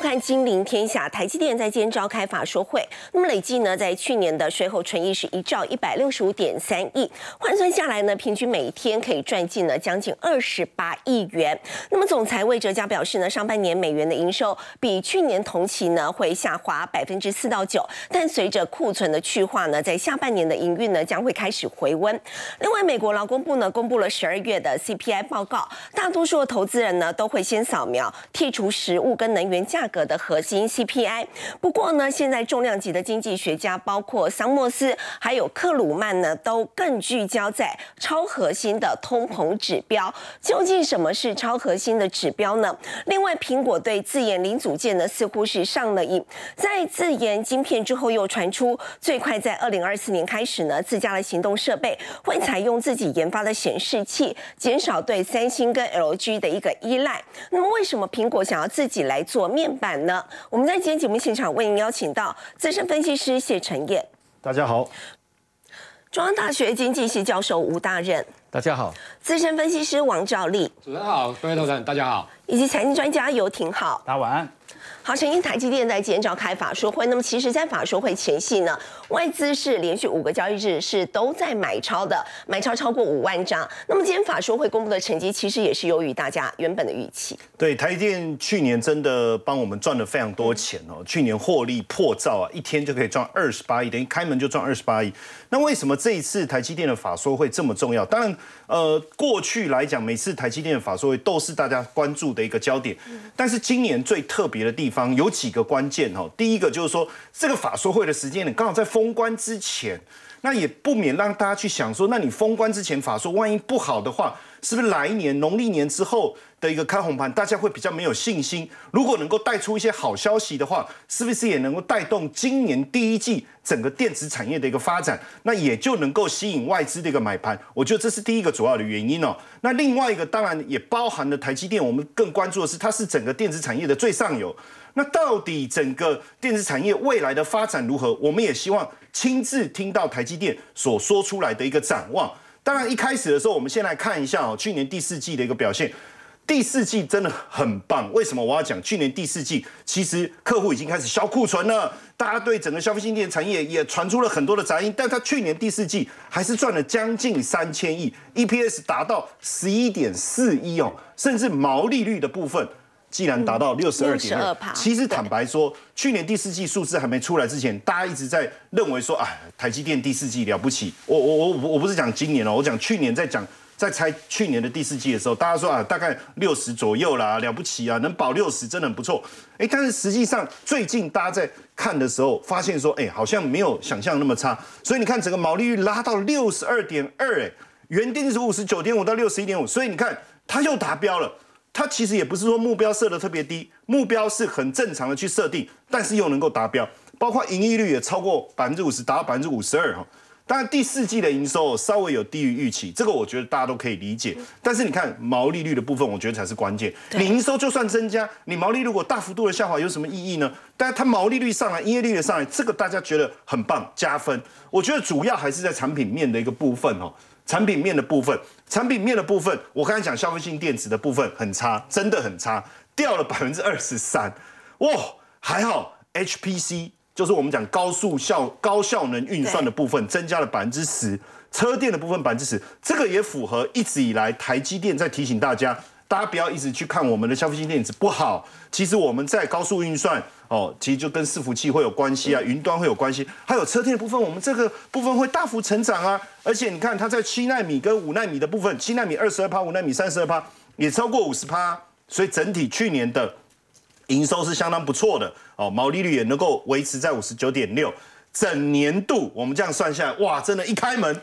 看《金陵天下》，台积电在今天召开法说会。那么累计呢，在去年的税后纯益是一兆一百六十五点三亿，换算下来呢，平均每一天可以赚进呢将近二十八亿元。那么总裁魏哲嘉表示呢，上半年美元的营收比去年同期呢会下滑百分之四到九，但随着库存的去化呢，在下半年的营运呢将会开始回温。另外，美国劳工部呢公布了十二月的 CPI 报告，大多数的投资人呢都会先扫描剔除食物跟能源价格的核心 CPI。不过呢，现在重量级的经济学家，包括桑莫斯还有克鲁曼呢，都更聚焦在超核心的通膨指标。究竟什么是超核心的指标呢？另外，苹果对自研零组件呢，似乎是上了瘾。在自研晶片之后，又传出最快在二零二四年开始呢，自家的行动设备会采用自己研发的显示器，减少对三星跟 LG 的一个依赖。那么，为什么苹果想要自己来做面板呢？我们在今天节目现场为您邀请到资深分析师谢晨燕，大家好；中央大学经济系教授吴大任，大家好；资深分析师王兆立，主持人好，各位投资人大家好；以及财经专家游廷好，大家晚安。好，成因台积电在今天召开法说会，那么其实，在法说会前夕呢，外资是连续五个交易日是都在买超的，买超超过五万张。那么今天法说会公布的成绩，其实也是优于大家原本的预期。对，台积电去年真的帮我们赚了非常多钱哦，去年获利破兆啊，一天就可以赚二十八亿，等于开门就赚二十八亿。那为什么这一次台积电的法说会这么重要？当然，呃，过去来讲，每次台积电的法说会都是大家关注的一个焦点，但是今年最特别的地方有几个关键哈。第一个就是说，这个法说会的时间点刚好在封关之前，那也不免让大家去想说，那你封关之前法说，万一不好的话，是不是来年农历年之后的一个开红盘，大家会比较没有信心？如果能够带出一些好消息的话，是不是也能够带动今年第一季整个电子产业的一个发展？那也就能够吸引外资的一个买盘。我觉得这是第一个主要的原因哦。那另外一个当然也包含了台积电，我们更关注的是它是整个电子产业的最上游。那到底整个电子产业未来的发展如何？我们也希望亲自听到台积电所说出来的一个展望。当然，一开始的时候，我们先来看一下哦，去年第四季的一个表现。第四季真的很棒，为什么我要讲？去年第四季其实客户已经开始销库存了，大家对整个消费性电产业也传出了很多的杂音，但他去年第四季还是赚了将近三千亿，EPS 达到十一点四一哦，甚至毛利率的部分。既然达到六十二点二，其实坦白说，去年第四季数字还没出来之前，大家一直在认为说，啊，台积电第四季了不起。我我我我不是讲今年哦，我讲去年在讲在猜去年的第四季的时候，大家说啊，大概六十左右啦，了不起啊，能保六十真的很不错。哎，但是实际上最近大家在看的时候，发现说，哎，好像没有想象那么差。所以你看整个毛利率拉到六十二点二，哎，原定是五十九点五到六十一点五，所以你看它又达标了。它其实也不是说目标设的特别低，目标是很正常的去设定，但是又能够达标，包括盈利率也超过百分之五十，达到百分之五十二哈。当然第四季的营收稍微有低于预期，这个我觉得大家都可以理解。但是你看毛利率的部分，我觉得才是关键。你营收就算增加，你毛利如果大幅度的下滑，有什么意义呢？但是它毛利率上来，营业率也上来，这个大家觉得很棒，加分。我觉得主要还是在产品面的一个部分哦。产品面的部分，产品面的部分，我刚才讲消费性电子的部分很差，真的很差，掉了百分之二十三，哇，还好 HPC 就是我们讲高速效高效能运算的部分增加了百分之十，车电的部分百分之十，这个也符合一直以来台积电在提醒大家。大家不要一直去看我们的消费性电子不好，其实我们在高速运算哦，其实就跟伺服器会有关系啊，云端会有关系，还有车电的部分，我们这个部分会大幅成长啊。而且你看它在七纳米跟五纳米的部分，七纳米二十二趴，五纳米三十二趴，也超过五十趴，所以整体去年的营收是相当不错的哦，毛利率也能够维持在五十九点六，整年度我们这样算下来，哇，真的，一开门。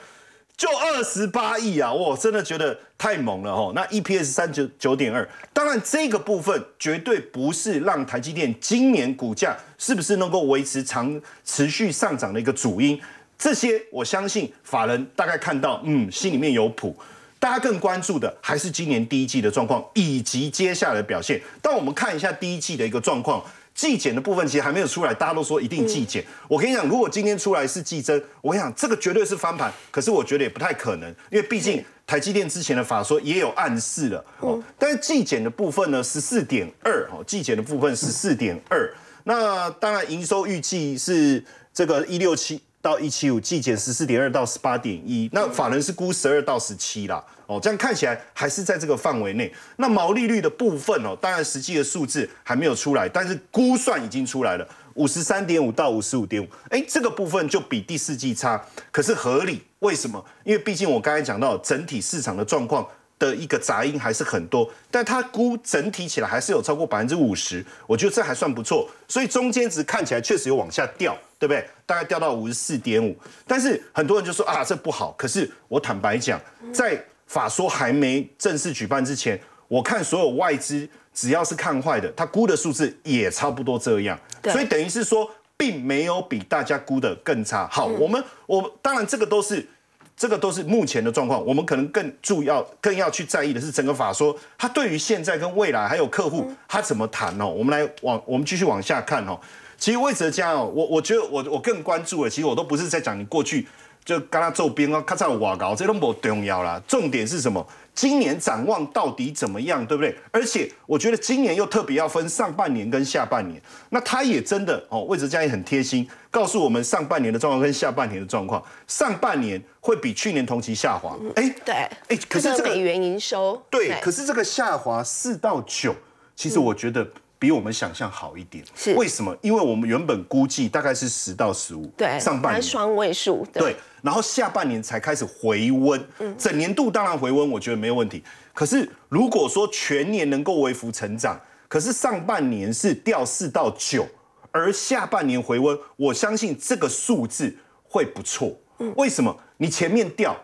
就二十八亿啊！我真的觉得太猛了吼。那 EPS 三九九点二，当然这个部分绝对不是让台积电今年股价是不是能够维持长持续上涨的一个主因。这些我相信法人大概看到，嗯，心里面有谱。大家更关注的还是今年第一季的状况以及接下来的表现。但我们看一下第一季的一个状况，季检的部分其实还没有出来，大家都说一定季检。我跟你讲，如果今天出来是季增，我跟你讲这个绝对是翻盘。可是我觉得也不太可能，因为毕竟台积电之前的法说也有暗示了哦。但是季检的部分呢，十四点二哦，季检的部分十四点二。那当然营收预计是这个一六七到一七五，季减十四点二到十八点一。那法人是估十二到十七啦。哦，这样看起来还是在这个范围内。那毛利率的部分哦，当然实际的数字还没有出来，但是估算已经出来了，五十三点五到五十五点五。哎，这个部分就比第四季差，可是合理。为什么？因为毕竟我刚才讲到整体市场的状况的一个杂音还是很多，但它估整体起来还是有超过百分之五十，我觉得这还算不错。所以中间值看起来确实有往下掉，对不对？大概掉到五十四点五。但是很多人就说啊，这不好。可是我坦白讲，在法说还没正式举办之前，我看所有外资只要是看坏的，他估的数字也差不多这样，所以等于是说，并没有比大家估的更差。好，我们我当然这个都是这个都是目前的状况，我们可能更注要更要去在意的是整个法说，他对于现在跟未来还有客户他怎么谈哦。我们来往我们继续往下看哦。其实魏哲家哦，我我觉得我我更关注的，其实我都不是在讲你过去。就跟他做兵啊，咔嚓瓦搞，这都不重要啦。重点是什么？今年展望到底怎么样，对不对？而且我觉得今年又特别要分上半年跟下半年。那他也真的哦，魏哲家也很贴心，告诉我们上半年的状况跟下半年的状况。上半年会比去年同期下滑。哎，对，哎，可是这个美元营收，对，可是这个下滑四到九，其实我觉得。比我们想象好一点，是为什么？因为我们原本估计大概是十到十五，对，上半年双位数，对，然后下半年才开始回温，整年度当然回温，我觉得没有问题。可是如果说全年能够微幅成长，可是上半年是掉四到九，而下半年回温，我相信这个数字会不错。为什么？你前面掉，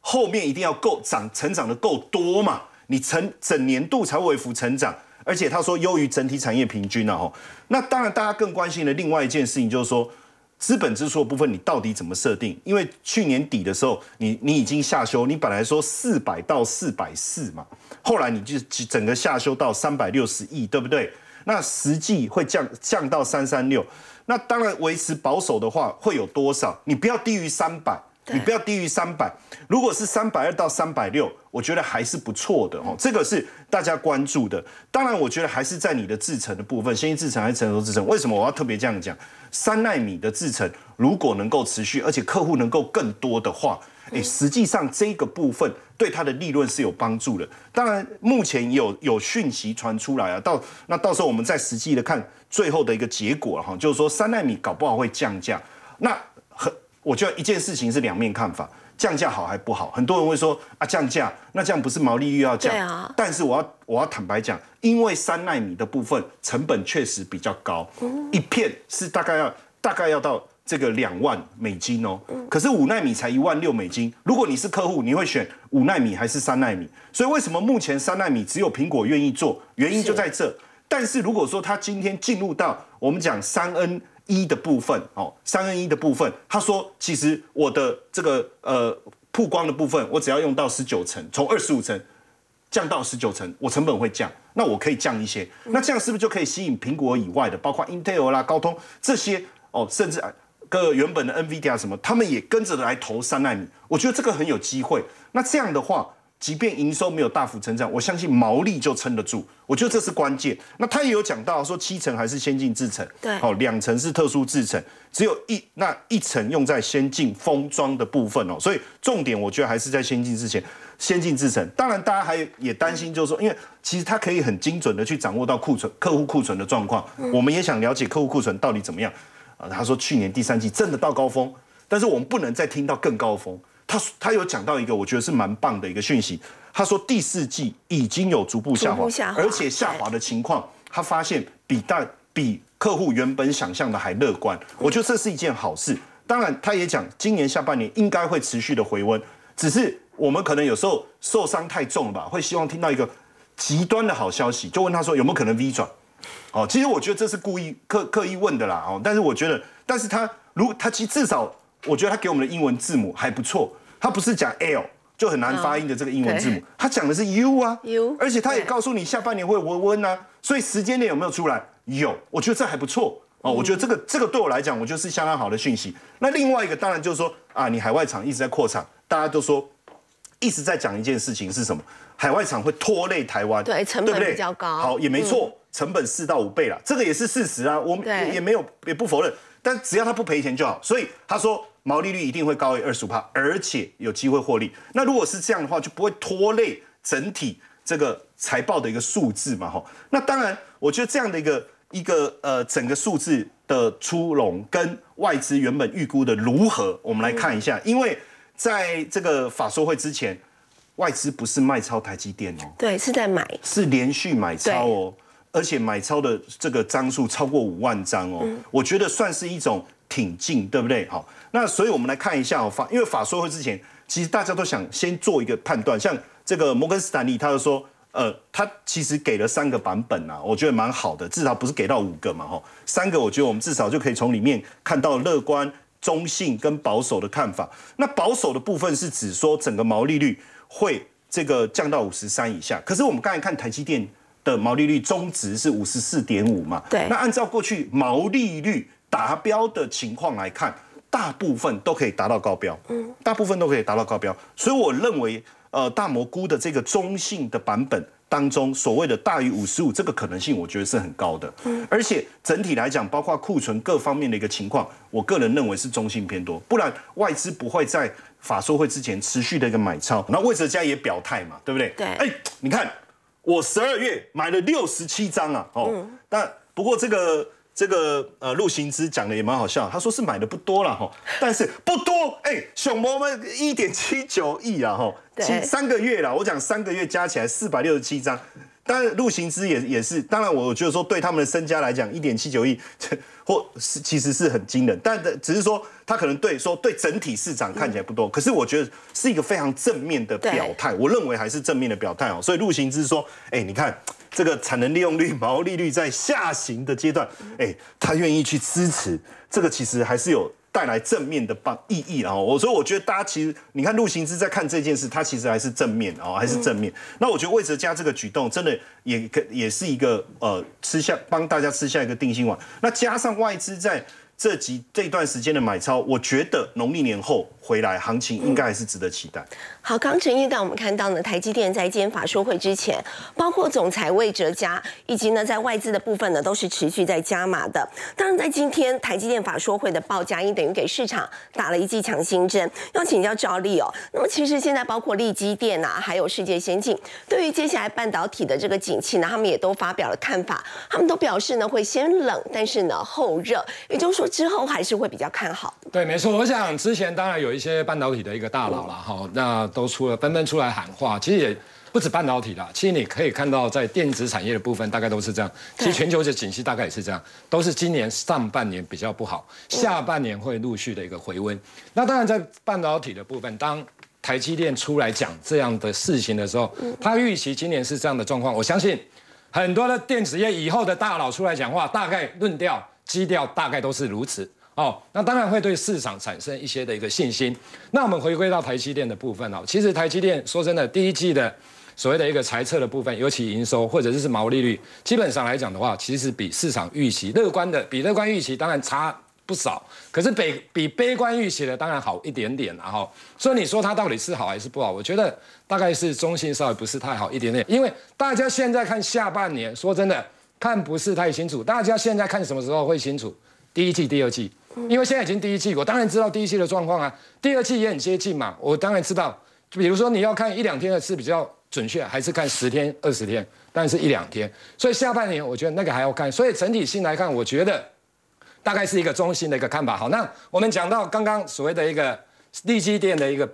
后面一定要够涨，成长的够多嘛？你成整年度才微幅成长。而且他说优于整体产业平均啊，哦，那当然大家更关心的另外一件事情就是说，资本支出的部分你到底怎么设定？因为去年底的时候，你你已经下修，你本来说四百到四百四嘛，后来你就整个下修到三百六十亿，对不对？那实际会降降到三三六，那当然维持保守的话会有多少？你不要低于三百。你不要低于三百，如果是三百二到三百六，我觉得还是不错的哦。这个是大家关注的。当然，我觉得还是在你的制程的部分，先进制程还是成熟制程？为什么我要特别这样讲？三纳米的制程如果能够持续，而且客户能够更多的话，诶，实际上这个部分对它的利润是有帮助的。当然，目前有有讯息传出来啊，到那到时候我们再实际的看最后的一个结果哈，就是说三纳米搞不好会降价，那很。我觉得一件事情是两面看法，降价好还不好？很多人会说啊，降价那这样不是毛利率要降？啊。但是我要我要坦白讲，因为三纳米的部分成本确实比较高，一片是大概要大概要到这个两万美金哦。可是五纳米才一万六美金。如果你是客户，你会选五纳米还是三纳米？所以为什么目前三纳米只有苹果愿意做？原因就在这。但是如果说它今天进入到我们讲三 N。一的部分哦，三 N 一的部分，他说其实我的这个呃曝光的部分，我只要用到十九层，从二十五层降到十九层，我成本会降，那我可以降一些，那这样是不是就可以吸引苹果以外的，包括 Intel 啦、高通这些哦，甚至个原本的 NVIDIA 什么，他们也跟着来投三纳米，我觉得这个很有机会。那这样的话。即便营收没有大幅成长，我相信毛利就撑得住。我觉得这是关键。那他也有讲到说，七成还是先进制程，对，好，两层是特殊制程，只有一那一层用在先进封装的部分哦。所以重点我觉得还是在先进之前，先进制程。当然，大家还也担心，就是说，因为其实它可以很精准的去掌握到库存、客户库存的状况。我们也想了解客户库存到底怎么样啊？他说去年第三季真的到高峰，但是我们不能再听到更高峰。他他有讲到一个我觉得是蛮棒的一个讯息，他说第四季已经有逐步下滑，而且下滑的情况，他发现比大比客户原本想象的还乐观，我觉得这是一件好事。当然，他也讲今年下半年应该会持续的回温，只是我们可能有时候受伤太重了吧，会希望听到一个极端的好消息，就问他说有没有可能 V 转？哦，其实我觉得这是故意刻刻意问的啦，哦，但是我觉得，但是他如他其实至少。我觉得他给我们的英文字母还不错，他不是讲 L 就很难发音的这个英文字母，他讲的是 U 啊，U，，而且他也告诉你下半年会温温啊，所以时间点有没有出来？有，我觉得这还不错哦。我觉得这个这个对我来讲，我觉得是相当好的讯息。那另外一个当然就是说啊，你海外厂一直在扩厂，大家都说一直在讲一件事情是什么？海外厂会拖累台湾，对，成本比较高。好，也没错，成本四到五倍了，这个也是事实啊。我们也没有也不否认，但只要他不赔钱就好。所以他说毛利率一定会高于二十五帕，而且有机会获利。那如果是这样的话，就不会拖累整体这个财报的一个数字嘛？哈，那当然，我觉得这样的一个一个呃整个数字的出笼跟外资原本预估的如何，我们来看一下。因为在这个法说会之前。外资不是卖超台积电哦，对，是在买，是连续买超哦，而且买超的这个张数超过五万张哦，我觉得算是一种挺进，对不对？好，那所以我们来看一下哦，法因为法说会之前，其实大家都想先做一个判断，像这个摩根斯坦利，他就说，呃，他其实给了三个版本啊，我觉得蛮好的，至少不是给到五个嘛，哈，三个我觉得我们至少就可以从里面看到乐观、中性跟保守的看法。那保守的部分是指说整个毛利率。会这个降到五十三以下，可是我们刚才看台积电的毛利率中值是五十四点五嘛？对。那按照过去毛利率达标的情况来看，大部分都可以达到高标。嗯。大部分都可以达到高标，所以我认为，呃，大蘑菇的这个中性的版本当中，所谓的大于五十五这个可能性，我觉得是很高的。嗯。而且整体来讲，包括库存各方面的一个情况，我个人认为是中性偏多，不然外资不会在。法说会之前持续的一个买超，那魏哲家也表态嘛，对不对？对。哎，你看我十二月买了六十七张啊，哦，但不过这个这个呃陆行之讲的也蛮好笑，他说是买的不多了哈，但是不多，哎，熊猫们一点七九亿啊，哈，七三个月了，我讲三个月加起来四百六十七张。当然，陆行之也也是，当然，我觉得说对他们的身家来讲，一点七九亿，或是其实是很惊人，但只是说他可能对说对整体市场看起来不多，可是我觉得是一个非常正面的表态，我认为还是正面的表态哦。所以陆行之说，哎，你看这个产能利用率、毛利率在下行的阶段，哎，他愿意去支持，这个其实还是有。带来正面的帮意义，然后我说，我觉得大家其实，你看陆行之在看这件事，他其实还是正面哦，还是正面。那我觉得魏哲家这个举动，真的也也是一个呃吃下帮大家吃下一个定心丸。那加上外资在。这几这段时间的买超，我觉得农历年后回来行情应该还是值得期待。好，刚陈毅带我们看到呢，台积电在今天法说会之前，包括总裁魏哲嘉以及呢在外资的部分呢，都是持续在加码的。当然，在今天台积电法说会的报价，也等于给市场打了一剂强心针。要请教赵丽哦，那么其实现在包括立基电啊，还有世界先进，对于接下来半导体的这个景气呢，他们也都发表了看法。他们都表示呢，会先冷，但是呢后热，也就是说。之后还是会比较看好。对，没错。我想之前当然有一些半导体的一个大佬了，哈，那都出了纷纷出来喊话。其实也不止半导体啦，其实你可以看到在电子产业的部分，大概都是这样。其实全球的景气大概也是这样，都是今年上半年比较不好，下半年会陆续的一个回温。那当然在半导体的部分，当台积电出来讲这样的事情的时候，他预期今年是这样的状况。我相信很多的电子业以后的大佬出来讲话，大概论调。基调大概都是如此哦，那当然会对市场产生一些的一个信心。那我们回归到台积电的部分哦，其实台积电说真的，第一季的所谓的一个财测的部分，尤其营收或者是毛利率，基本上来讲的话，其实比市场预期乐观的，比乐观预期当然差不少，可是比比悲观预期的当然好一点点然后，所以你说它到底是好还是不好？我觉得大概是中性稍微不是太好一点点，因为大家现在看下半年，说真的。看不是太清楚，大家现在看什么时候会清楚？第一季、第二季，因为现在已经第一季，我当然知道第一季的状况啊，第二季也很接近嘛，我当然知道。比如说你要看一两天的是比较准确，还是看十天、二十天？当然是一两天。所以下半年我觉得那个还要看。所以整体性来看，我觉得大概是一个中性的一个看法。好，那我们讲到刚刚所谓的一个利基店的一个。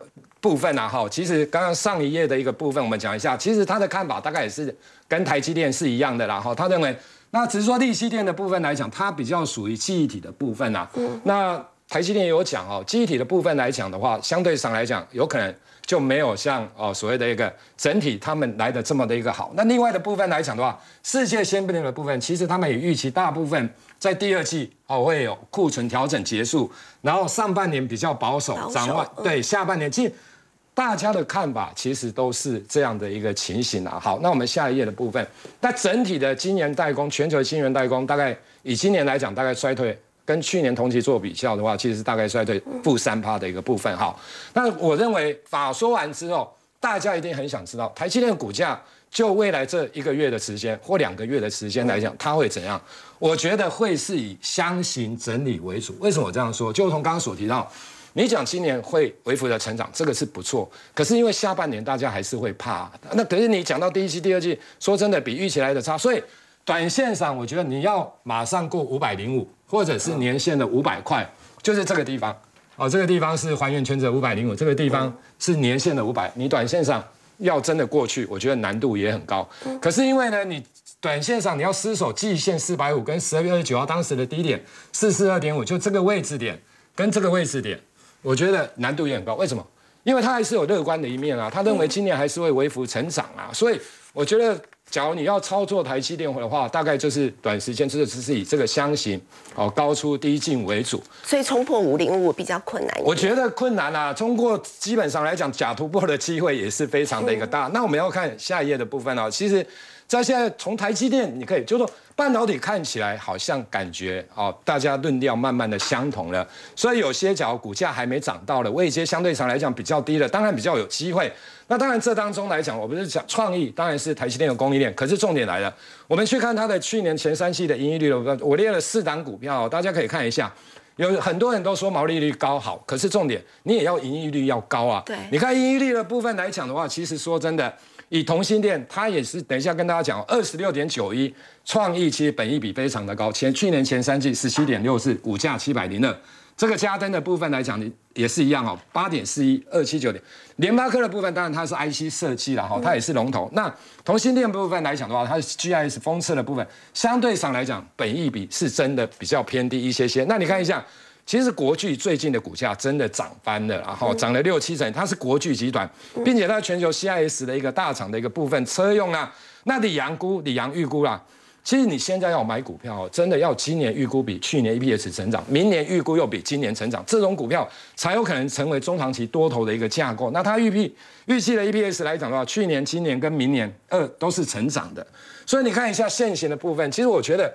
部分啊，哈，其实刚刚上一页的一个部分，我们讲一下，其实他的看法大概也是跟台积电是一样的啦，哈，他认为，那只是说利息电的部分来讲，它比较属于记忆体的部分啊，那台积电有讲哦，记忆体的部分来讲的话，相对上来讲，有可能就没有像哦所谓的一个整体他们来的这么的一个好。那另外的部分来讲的话，世界先进的部分，其实他们也预期大部分在第二季哦会有库存调整结束，然后上半年比较保守，展望对下半年其实。大家的看法其实都是这样的一个情形啊。好，那我们下一页的部分，那整体的晶圆代工，全球的晶圆代工大概以今年来讲，大概衰退，跟去年同期做比较的话，其实大概衰退负三趴的一个部分。好，那我认为法说完之后，大家一定很想知道台积电股价，就未来这一个月的时间或两个月的时间来讲，它会怎样？我觉得会是以箱型整理为主。为什么我这样说？就从刚刚所提到。你讲今年会微幅的成长，这个是不错。可是因为下半年大家还是会怕，那可是你讲到第一季、第二季，说真的比预期来的差，所以短线上我觉得你要马上过五百零五，或者是年限的五百块，就是这个地方。哦，这个地方是还原圈的五百零五，这个地方是年限的五百，你短线上要真的过去，我觉得难度也很高。可是因为呢，你短线上你要失守季线四百五，跟十二月二十九号当时的低点四四二点五，就这个位置点跟这个位置点。我觉得难度也很高，为什么？因为他还是有乐观的一面啊，他认为今年还是会微幅成长啊，所以我觉得，假如你要操作台积电的话，大概就是短时间，就是只是以这个箱型哦高出低进为主，所以冲破五零五比较困难。我觉得困难啊，通过基本上来讲，假突破的机会也是非常的一个大。那我们要看下一页的部分哦，其实。在现在从台积电，你可以就说半导体看起来好像感觉哦，大家论调慢慢的相同了，所以有些假如股价还没涨到了，位阶相对上来讲比较低了，当然比较有机会。那当然这当中来讲，我不是讲创意，当然是台积电的供应链，可是重点来了，我们去看它的去年前三季的盈利率的我列了四档股票，大家可以看一下，有很多人都说毛利率高好，可是重点你也要盈利率要高啊。对，你看盈利率的部分来讲的话，其实说真的。以同心店，它也是等一下跟大家讲，二十六点九一，创意其实本益比非常的高，前去年前三季十七点六四，股价七百零二。这个加登的部分来讲，你也是一样哦，八点四一二七九点。联发科的部分，当然它是 IC 设计了哈，它也是龙头。那同心店部分来讲的话，它是 GIS 封测的部分，相对上来讲，本益比是真的比较偏低一些些。那你看一下。其实国巨最近的股价真的涨翻了，然后涨了六七成。它是国巨集团，并且它全球 CIS 的一个大厂的一个部分车用啊。那李阳估，李阳预估啦。其实你现在要买股票，真的要今年预估比去年 EPS 成长，明年预估又比今年成长，这种股票才有可能成为中长期多头的一个架构。那它预计预期的 EPS 来讲的话，去年、今年跟明年二都是成长的。所以你看一下现行的部分，其实我觉得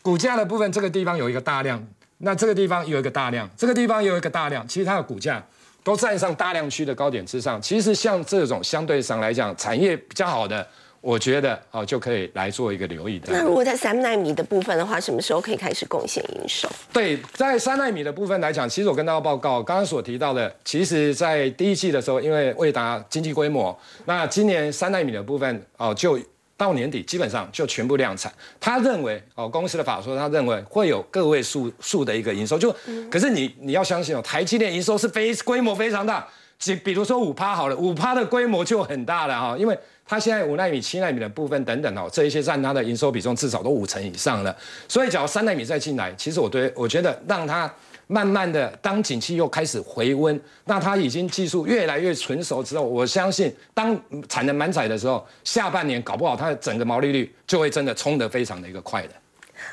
股价的部分这个地方有一个大量。那这个地方有一个大量，这个地方有一个大量，其实它的股价都站上大量区的高点之上。其实像这种相对上来讲，产业比较好的，我觉得哦就可以来做一个留意的。那如果在三纳米的部分的话，什么时候可以开始贡献营收？对，在三纳米的部分来讲，其实我跟大家报告，刚刚所提到的，其实在第一季的时候，因为未达经济规模，那今年三纳米的部分哦就。到年底基本上就全部量产。他认为哦，公司的法说，他认为会有个位数数的一个营收。就可是你你要相信哦，台积电营收是非规模非常大。比比如说五趴好了，五趴的规模就很大了哈，因为它现在五纳米、七纳米的部分等等哦，这一些占它的营收比重至少都五成以上了。所以只要三纳米再进来，其实我对我觉得让它。慢慢的，当景气又开始回温，那它已经技术越来越成熟之后，我相信当产能满载的时候，下半年搞不好它的整个毛利率就会真的冲得非常的一个快的。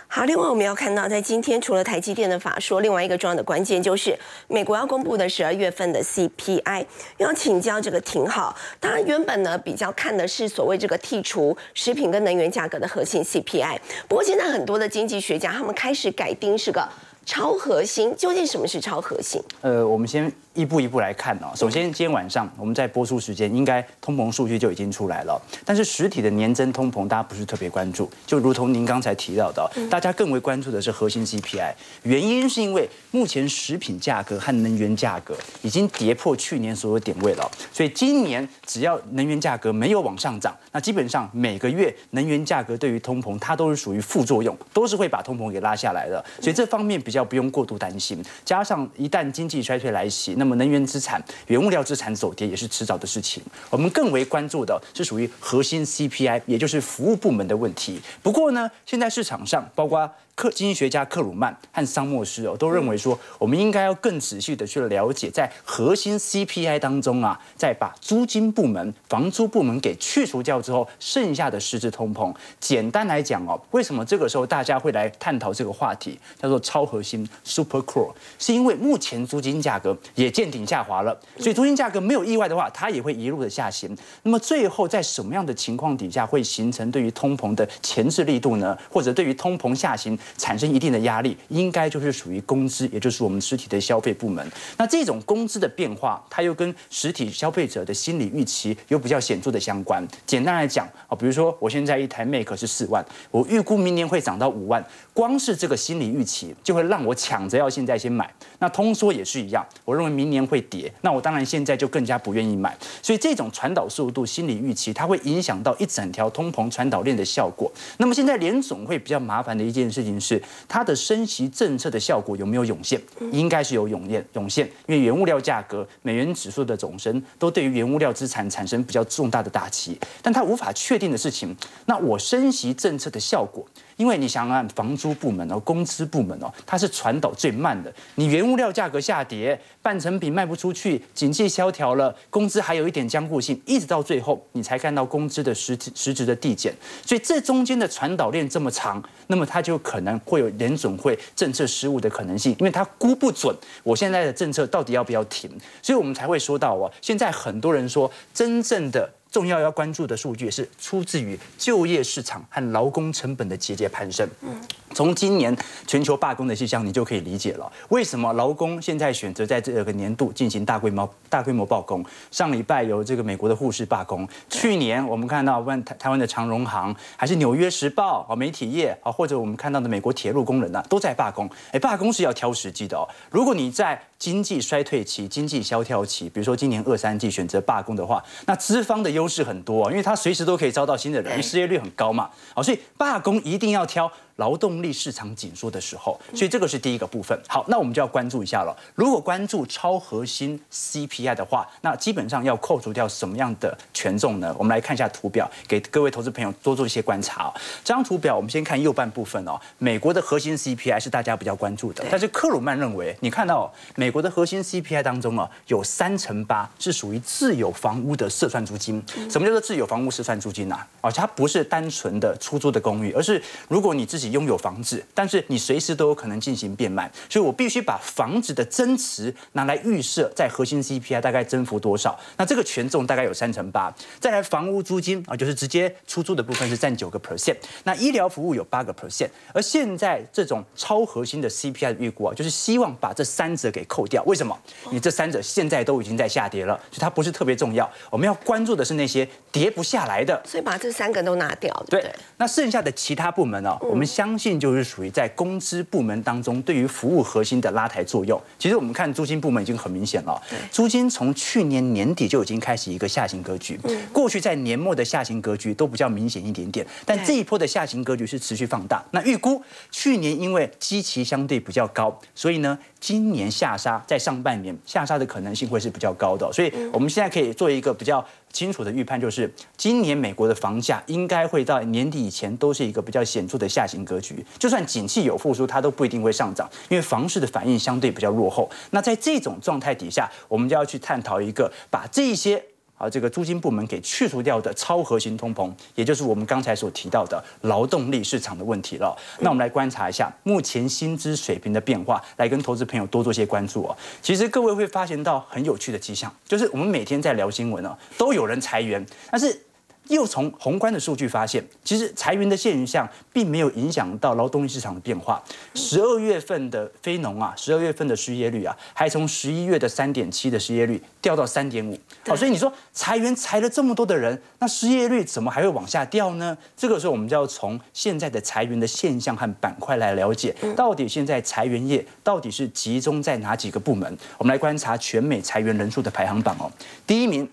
好，另外我们要看到，在今天除了台积电的法说，另外一个重要的关键就是美国要公布的十二月份的 CPI。要请教这个挺好，当然原本呢比较看的是所谓这个剔除食品跟能源价格的核心 CPI，不过现在很多的经济学家他们开始改定是个。超核心究竟什么是超核心？呃，我们先一步一步来看哦。首先，今天晚上我们在播出时间，应该通膨数据就已经出来了。但是实体的年增通膨，大家不是特别关注。就如同您刚才提到的，大家更为关注的是核心 CPI。原因是因为目前食品价格和能源价格已经跌破去年所有点位了，所以今年只要能源价格没有往上涨，那基本上每个月能源价格对于通膨它都是属于副作用，都是会把通膨给拉下来的。所以这方面比较。不用过度担心，加上一旦经济衰退来袭，那么能源资产、原物料资产走跌也是迟早的事情。我们更为关注的是属于核心 CPI，也就是服务部门的问题。不过呢，现在市场上包括。克经济学家克鲁曼和桑莫斯哦，都认为说，我们应该要更仔细的去了解，在核心 CPI 当中啊，再把租金部门、房租部门给去除掉之后，剩下的实质通膨。简单来讲哦，为什么这个时候大家会来探讨这个话题，叫做超核心 Super Core，是因为目前租金价格也见顶下滑了，所以租金价格没有意外的话，它也会一路的下行。那么最后在什么样的情况底下会形成对于通膨的前置力度呢？或者对于通膨下行？产生一定的压力，应该就是属于工资，也就是我们实体的消费部门。那这种工资的变化，它又跟实体消费者的心理预期有比较显著的相关。简单来讲啊，比如说我现在一台 Mac 是四万，我预估明年会涨到五万，光是这个心理预期就会让我抢着要现在先买。那通缩也是一样，我认为明年会跌，那我当然现在就更加不愿意买。所以这种传导速度、心理预期，它会影响到一整条通膨传导链的效果。那么现在联总会比较麻烦的一件事情是。它的升息政策的效果有没有涌现？应该是有涌现，涌现，因为原物料价格、美元指数的总升都对于原物料资产产生比较重大的打击。但它无法确定的事情，那我升息政策的效果。因为你想想，房租部门哦，工资部门哦，它是传导最慢的。你原物料价格下跌，半成品卖不出去，经济萧条了，工资还有一点僵固性，一直到最后你才看到工资的实实质的递减。所以这中间的传导链这么长，那么它就可能会有联准会政策失误的可能性，因为它估不准我现在的政策到底要不要停。所以我们才会说到哦，现在很多人说真正的。重要要关注的数据是出自于就业市场和劳工成本的节节攀升。嗯，从今年全球罢工的迹象，你就可以理解了为什么劳工现在选择在这个年度进行大规模大规模罢工。上礼拜有这个美国的护士罢工，去年我们看到问台台湾的长荣行，还是纽约时报啊媒体业啊，或者我们看到的美国铁路工人呢，都在罢工。哎，罢工是要挑时机的哦。如果你在经济衰退期、经济萧条期，比如说今年二三季选择罢工的话，那资方的优势很多啊，因为他随时都可以招到新的人，失业率很高嘛。好，所以罢工一定要挑。劳动力市场紧缩的时候，所以这个是第一个部分。好，那我们就要关注一下了。如果关注超核心 CPI 的话，那基本上要扣除掉什么样的权重呢？我们来看一下图表，给各位投资朋友多做一些观察。这张图表，我们先看右半部分哦。美国的核心 CPI 是大家比较关注的，但是克鲁曼认为，你看到美国的核心 CPI 当中啊，有三成八是属于自有房屋的设算租金。什么叫做自有房屋设算租金呢？啊，它不是单纯的出租的公寓，而是如果你自己拥有房子，但是你随时都有可能进行变卖，所以我必须把房子的增值拿来预设在核心 CPI 大概增幅多少。那这个权重大概有三成八。再来房屋租金啊，就是直接出租的部分是占九个 percent。那医疗服务有八个 percent。而现在这种超核心的 CPI 的预估啊，就是希望把这三者给扣掉。为什么？你这三者现在都已经在下跌了，所以它不是特别重要。我们要关注的是那些跌不下来的。所以把这三个都拿掉，对对？那剩下的其他部门呢？我们相信。就是属于在工资部门当中对于服务核心的拉抬作用。其实我们看租金部门已经很明显了，租金从去年年底就已经开始一个下行格局。过去在年末的下行格局都比较明显一点点，但这一波的下行格局是持续放大。那预估去年因为基期相对比较高，所以呢，今年下杀在上半年下杀的可能性会是比较高的。所以我们现在可以做一个比较。清楚的预判就是，今年美国的房价应该会到年底以前都是一个比较显著的下行格局。就算景气有复苏，它都不一定会上涨，因为房市的反应相对比较落后。那在这种状态底下，我们就要去探讨一个把这些。啊，这个租金部门给去除掉的超核心通膨，也就是我们刚才所提到的劳动力市场的问题了。那我们来观察一下目前薪资水平的变化，来跟投资朋友多做些关注哦。其实各位会发现到很有趣的迹象，就是我们每天在聊新闻呢，都有人裁员，但是。又从宏观的数据发现，其实裁员的现象并没有影响到劳动力市场的变化。十二月份的非农啊，十二月份的失业率啊，还从十一月的三点七的失业率掉到三点五。好，所以你说裁员裁了这么多的人，那失业率怎么还会往下掉呢？这个时候我们就要从现在的裁员的现象和板块来了解，到底现在裁员业到底是集中在哪几个部门？我们来观察全美裁员人数的排行榜哦，第一名。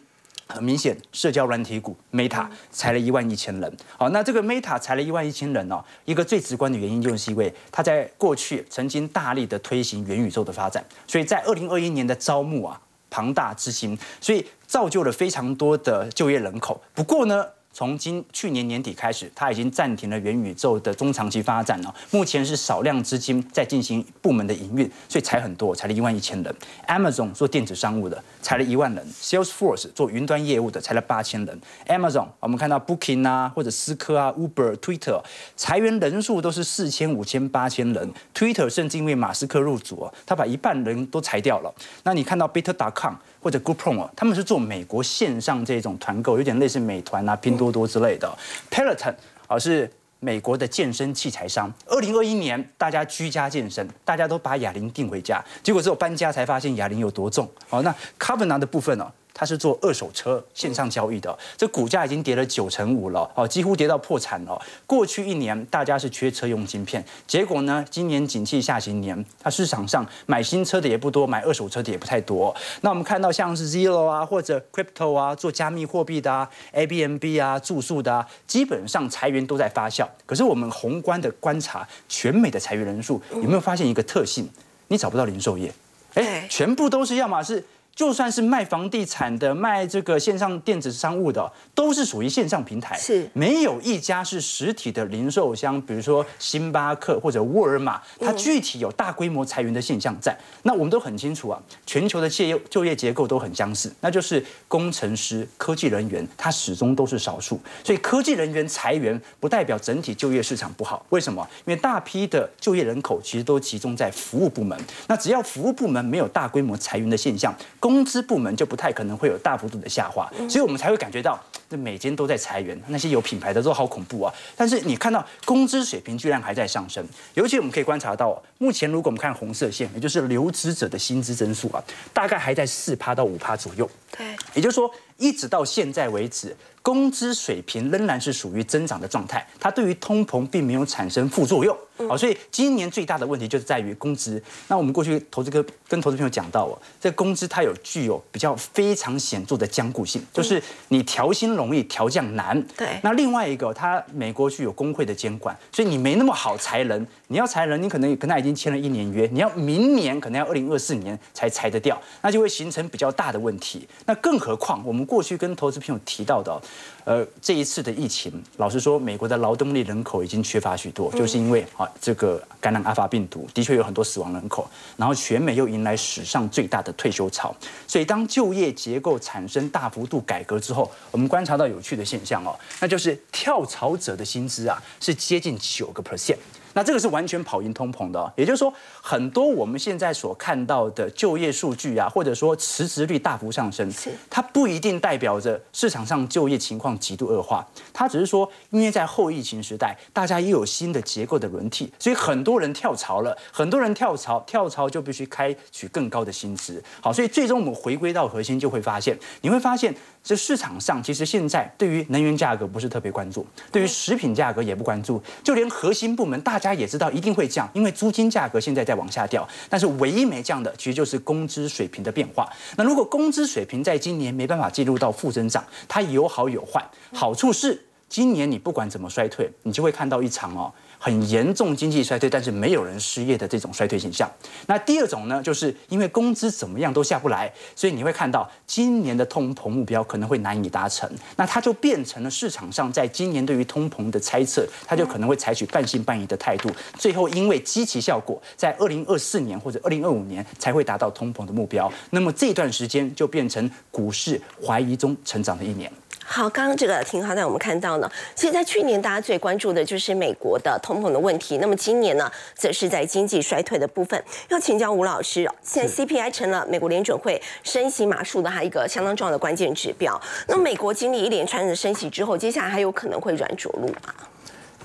很明显，社交软体股 Meta 裁了一万一千人。好，那这个 Meta 裁了一万一千人哦，一个最直观的原因就是因为它在过去曾经大力的推行元宇宙的发展，所以在二零二一年的招募啊庞大之星，所以造就了非常多的就业人口。不过呢。从今去年年底开始，它已经暂停了元宇宙的中长期发展了。目前是少量资金在进行部门的营运，所以裁很多，裁了一万一千人。Amazon 做电子商务的裁了一万人，Salesforce 做云端业务的裁了八千人。Amazon 我们看到 Booking 啊，或者思科啊、Uber、Twitter 裁员人数都是四千、五千、八千人。Twitter 甚至因为马斯克入主，他把一半人都裁掉了。那你看到 Bitter.com 或者 Groupon 他们是做美国线上这种团购，有点类似美团啊、拼多多之类的。Peloton 啊是美国的健身器材商。二零二一年大家居家健身，大家都把哑铃订回家，结果只有搬家才发现哑铃有多重。好，那 c a v a n a 的部分呢？它是做二手车线上交易的，这股价已经跌了九成五了，哦，几乎跌到破产了。过去一年大家是缺车用晶片，结果呢，今年景气下行年，它市场上买新车的也不多，买二手车的也不太多。那我们看到像是 Zero 啊，或者 Crypto 啊，做加密货币的啊，ABNB 啊，住宿的啊，基本上裁员都在发酵。可是我们宏观的观察，全美的裁员人数有没有发现一个特性？你找不到零售业，哎，全部都是要么是。就算是卖房地产的、卖这个线上电子商务的，都是属于线上平台，是没有一家是实体的零售商，比如说星巴克或者沃尔玛，它具体有大规模裁员的现象在。那我们都很清楚啊，全球的就业就业结构都很相似，那就是工程师、科技人员，它始终都是少数。所以科技人员裁员不代表整体就业市场不好，为什么？因为大批的就业人口其实都集中在服务部门，那只要服务部门没有大规模裁员的现象。工资部门就不太可能会有大幅度的下滑，所以我们才会感觉到这每间都在裁员，那些有品牌的都好恐怖啊。但是你看到工资水平居然还在上升，尤其我们可以观察到，目前如果我们看红色线，也就是留职者的薪资增速啊，大概还在四趴到五趴左右。对，也就是说，一直到现在为止。工资水平仍然是属于增长的状态，它对于通膨并没有产生副作用。好，所以今年最大的问题就是在于工资。那我们过去投资跟跟投资朋友讲到哦，这工资它有具有比较非常显著的僵固性，就是你调薪容易，调降难。对。那另外一个，它美国具有工会的监管，所以你没那么好裁人。你要裁人，你可能跟他已经签了一年约，你要明年可能要二零二四年才裁得掉，那就会形成比较大的问题。那更何况我们过去跟投资朋友提到的。呃，这一次的疫情，老实说，美国的劳动力人口已经缺乏许多，就是因为啊，这个感染阿法病毒的确有很多死亡人口，然后全美又迎来史上最大的退休潮，所以当就业结构产生大幅度改革之后，我们观察到有趣的现象哦，那就是跳槽者的薪资啊是接近九个 percent。那这个是完全跑赢通膨的，也就是说，很多我们现在所看到的就业数据啊，或者说辞职率大幅上升，它不一定代表着市场上就业情况极度恶化，它只是说，因为在后疫情时代，大家又有新的结构的轮替，所以很多人跳槽了，很多人跳槽，跳槽就必须开取更高的薪资。好，所以最终我们回归到核心，就会发现，你会发现。这市场上其实现在对于能源价格不是特别关注，对于食品价格也不关注，就连核心部门大家也知道一定会降，因为租金价格现在在往下掉。但是唯一没降的，其实就是工资水平的变化。那如果工资水平在今年没办法进入到负增长，它有好有坏。好处是今年你不管怎么衰退，你就会看到一场哦。很严重经济衰退，但是没有人失业的这种衰退现象。那第二种呢，就是因为工资怎么样都下不来，所以你会看到今年的通膨目标可能会难以达成。那它就变成了市场上在今年对于通膨的猜测，它就可能会采取半信半疑的态度。最后因为积极效果，在二零二四年或者二零二五年才会达到通膨的目标。那么这段时间就变成股市怀疑中成长的一年。好，刚刚这个挺好，在我们看到呢，其实，在去年大家最关注的就是美国的通膨的问题。那么今年呢，则是在经济衰退的部分。要请教吴老师，现在 CPI 成了美国联准会升息码数的它一个相当重要的关键指标。那美国经历一连串的升息之后，接下来还有可能会软着陆吗？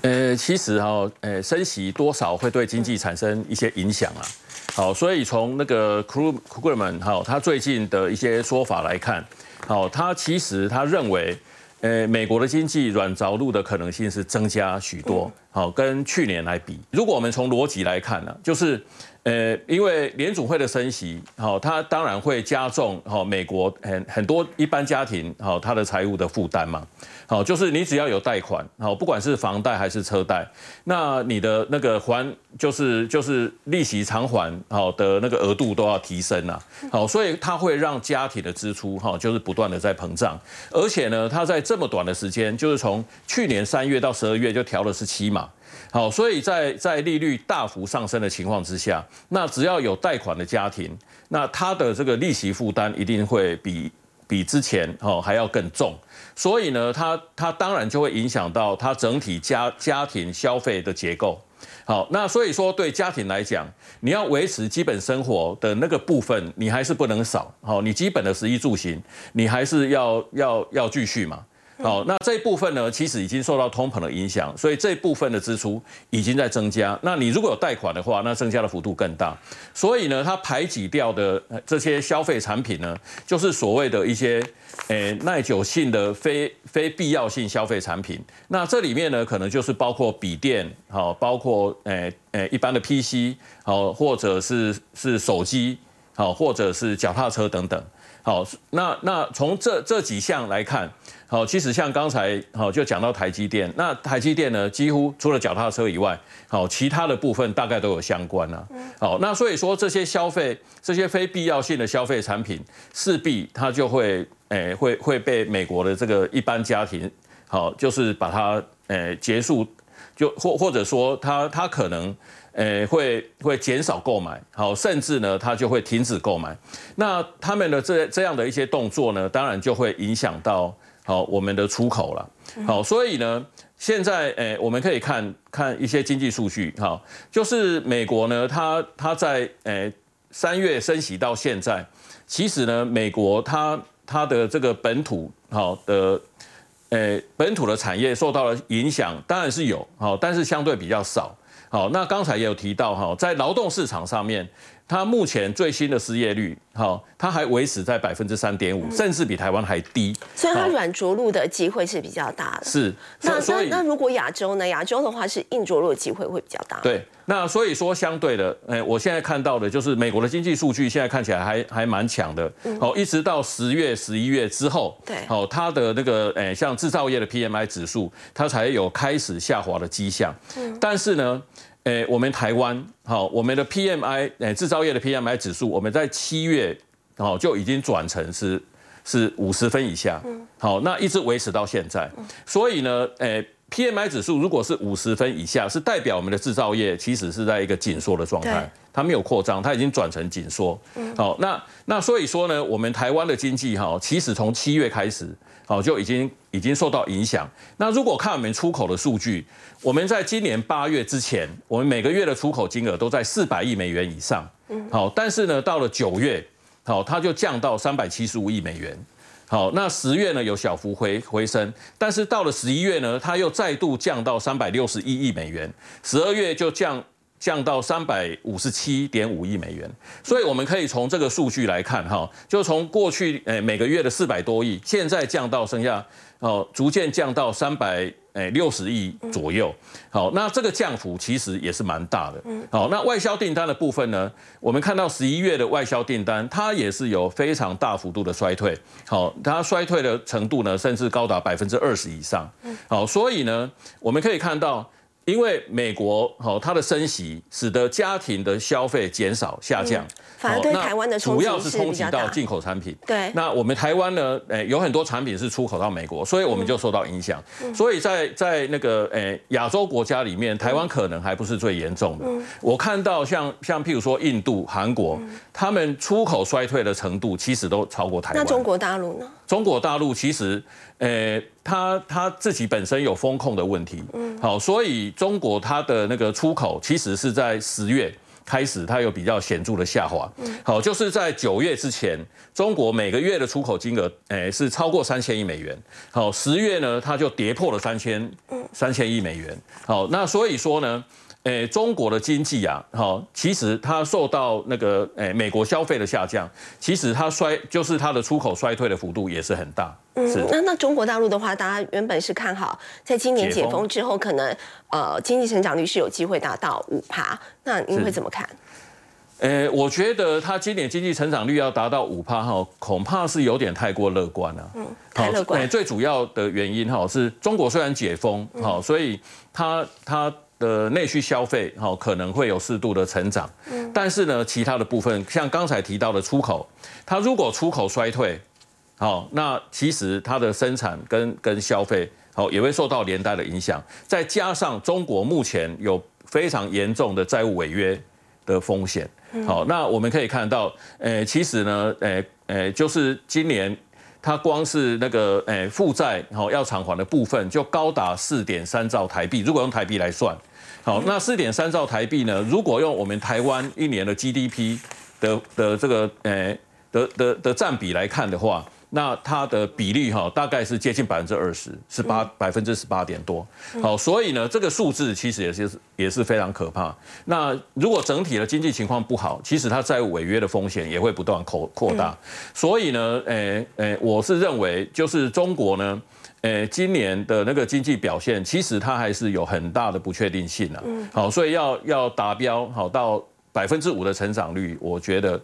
呃，其实哈，呃，升息多少会对经济产生一些影响啊。好，所以从那个 Krug Krugman 哈，他最近的一些说法来看。好，他其实他认为，呃，美国的经济软着陆的可能性是增加许多。好，跟去年来比，如果我们从逻辑来看呢，就是，呃，因为联储会的升息，好，它当然会加重好美国很很多一般家庭好它的财务的负担嘛，好，就是你只要有贷款，好，不管是房贷还是车贷，那你的那个还就是就是利息偿还好的那个额度都要提升啊，好，所以它会让家庭的支出哈就是不断的在膨胀，而且呢，它在这么短的时间，就是从去年三月到十二月就调了十七码。好，所以在在利率大幅上升的情况之下，那只要有贷款的家庭，那他的这个利息负担一定会比比之前哦还要更重。所以呢，他他当然就会影响到他整体家家庭消费的结构。好，那所以说对家庭来讲，你要维持基本生活的那个部分，你还是不能少。好，你基本的食衣住行，你还是要要要继续嘛。好，那这一部分呢，其实已经受到通膨的影响，所以这一部分的支出已经在增加。那你如果有贷款的话，那增加的幅度更大。所以呢，它排挤掉的这些消费产品呢，就是所谓的一些诶耐久性的非非必要性消费产品。那这里面呢，可能就是包括笔电，好，包括诶诶一般的 PC，好，或者是是手机，好，或者是脚踏车等等。好，那那从这这几项来看。好，其实像刚才好就讲到台积电，那台积电呢，几乎除了脚踏车以外，好，其他的部分大概都有相关啊。好，那所以说这些消费，这些非必要性的消费产品，势必它就会，诶，会会被美国的这个一般家庭，好，就是把它，诶，结束，就或或者说它它可能，诶，会会减少购买，好，甚至呢，他就会停止购买。那他们的这这样的一些动作呢，当然就会影响到。好，我们的出口了。好，所以呢，现在诶，我们可以看看一些经济数据。哈，就是美国呢，它它在诶三月升息到现在，其实呢，美国它它的这个本土好的诶本土的产业受到了影响，当然是有好，但是相对比较少。好，那刚才也有提到哈，在劳动市场上面。它目前最新的失业率，好，它还维持在百分之三点五，甚至比台湾还低。所以它软着陆的机会是比较大的。是，那那那如果亚洲呢？亚洲的话是硬着陆的机会会比较大。对，那所以说相对的，哎，我现在看到的就是美国的经济数据，现在看起来还还蛮强的。好，一直到十月、十一月之后，对，好，它的那个，哎，像制造业的 PMI 指数，它才有开始下滑的迹象。嗯，但是呢。诶，我们台湾好，我们的 PMI 诶制造业的 PMI 指数，我们在七月好就已经转成是是五十分以下，好，那一直维持到现在。所以呢，诶 PMI 指数如果是五十分以下，是代表我们的制造业其实是在一个紧缩的状态，它没有扩张，它已经转成紧缩。好，那那所以说呢，我们台湾的经济哈，其实从七月开始。好，就已经已经受到影响。那如果看我们出口的数据，我们在今年八月之前，我们每个月的出口金额都在四百亿美元以上。嗯，好，但是呢，到了九月，好，它就降到三百七十五亿美元。好，那十月呢有小幅回回升，但是到了十一月呢，它又再度降到三百六十一亿美元。十二月就降。降到三百五十七点五亿美元，所以我们可以从这个数据来看，哈，就从过去诶每个月的四百多亿，现在降到剩下哦，逐渐降到三百诶六十亿左右。好，那这个降幅其实也是蛮大的。好，那外销订单的部分呢，我们看到十一月的外销订单，它也是有非常大幅度的衰退。好，它衰退的程度呢，甚至高达百分之二十以上。好，所以呢，我们可以看到。因为美国好，它的升息使得家庭的消费减少下降，反而对台湾的主要是冲击到进口产品。对，那我们台湾呢？诶，有很多产品是出口到美国，所以我们就受到影响。所以在在那个诶亚洲国家里面，台湾可能还不是最严重的。我看到像像譬如说印度、韩国，他们出口衰退的程度其实都超过台湾。那中国大陆呢？中国大陆其实。呃，他他自己本身有风控的问题，嗯，好，所以中国它的那个出口其实是在十月开始，它有比较显著的下滑，嗯，好，就是在九月之前，中国每个月的出口金额，诶，是超过三千亿美元，好，十月呢，它就跌破了三千，三千亿美元，好，那所以说呢，诶，中国的经济啊，哈，其实它受到那个诶美国消费的下降，其实它衰就是它的出口衰退的幅度也是很大。嗯，那那中国大陆的话，大家原本是看好，在今年解封之后，可能呃经济成长率是有机会达到五趴，那您会怎么看？呃，我觉得它今年经济成长率要达到五趴哈，恐怕是有点太过乐观了。嗯，太乐观。最主要的原因哈，是中国虽然解封，好，所以它它。的内需消费哈可能会有适度的成长，嗯，但是呢，其他的部分像刚才提到的出口，它如果出口衰退，好，那其实它的生产跟跟消费好也会受到连带的影响，再加上中国目前有非常严重的债务违约的风险，好，那我们可以看到，诶，其实呢，诶诶，就是今年它光是那个诶负债好要偿还的部分就高达四点三兆台币，如果用台币来算。好，那四点三兆台币呢？如果用我们台湾一年的 GDP 的的这个诶的的的占比来看的话，那它的比例哈大概是接近百分之二十，是八百分之十八点多。好，所以呢，这个数字其实也是也是非常可怕。那如果整体的经济情况不好，其实它债务违约的风险也会不断扩扩大。所以呢，诶诶，我是认为就是中国呢。诶，今年的那个经济表现，其实它还是有很大的不确定性啊。嗯，好，所以要要达标，好到百分之五的成长率，我觉得，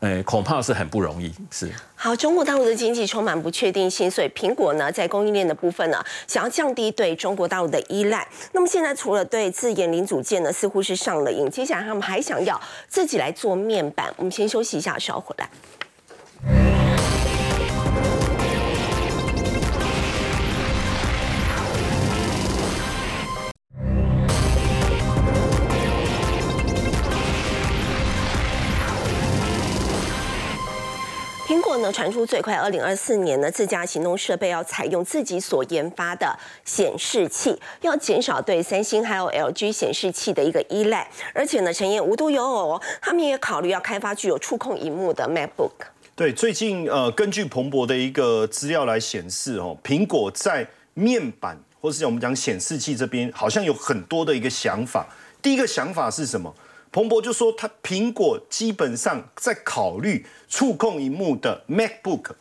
哎，恐怕是很不容易。是。好，中国大陆的经济充满不确定性，所以苹果呢，在供应链的部分呢，想要降低对中国大陆的依赖。那么现在除了对自研零组件呢，似乎是上了瘾，接下来他们还想要自己来做面板。我们先休息一下，稍回来。果呢传出最快二零二四年呢，自家行动设备要采用自己所研发的显示器，要减少对三星还有 LG 显示器的一个依赖。而且呢，陈彦无独有偶哦，他们也考虑要开发具有触控荧幕的 MacBook。对，最近呃，根据彭博的一个资料来显示哦，苹果在面板或是我们讲显示器这边，好像有很多的一个想法。第一个想法是什么？彭博就说，他苹果基本上在考虑触控荧幕的 MacBook，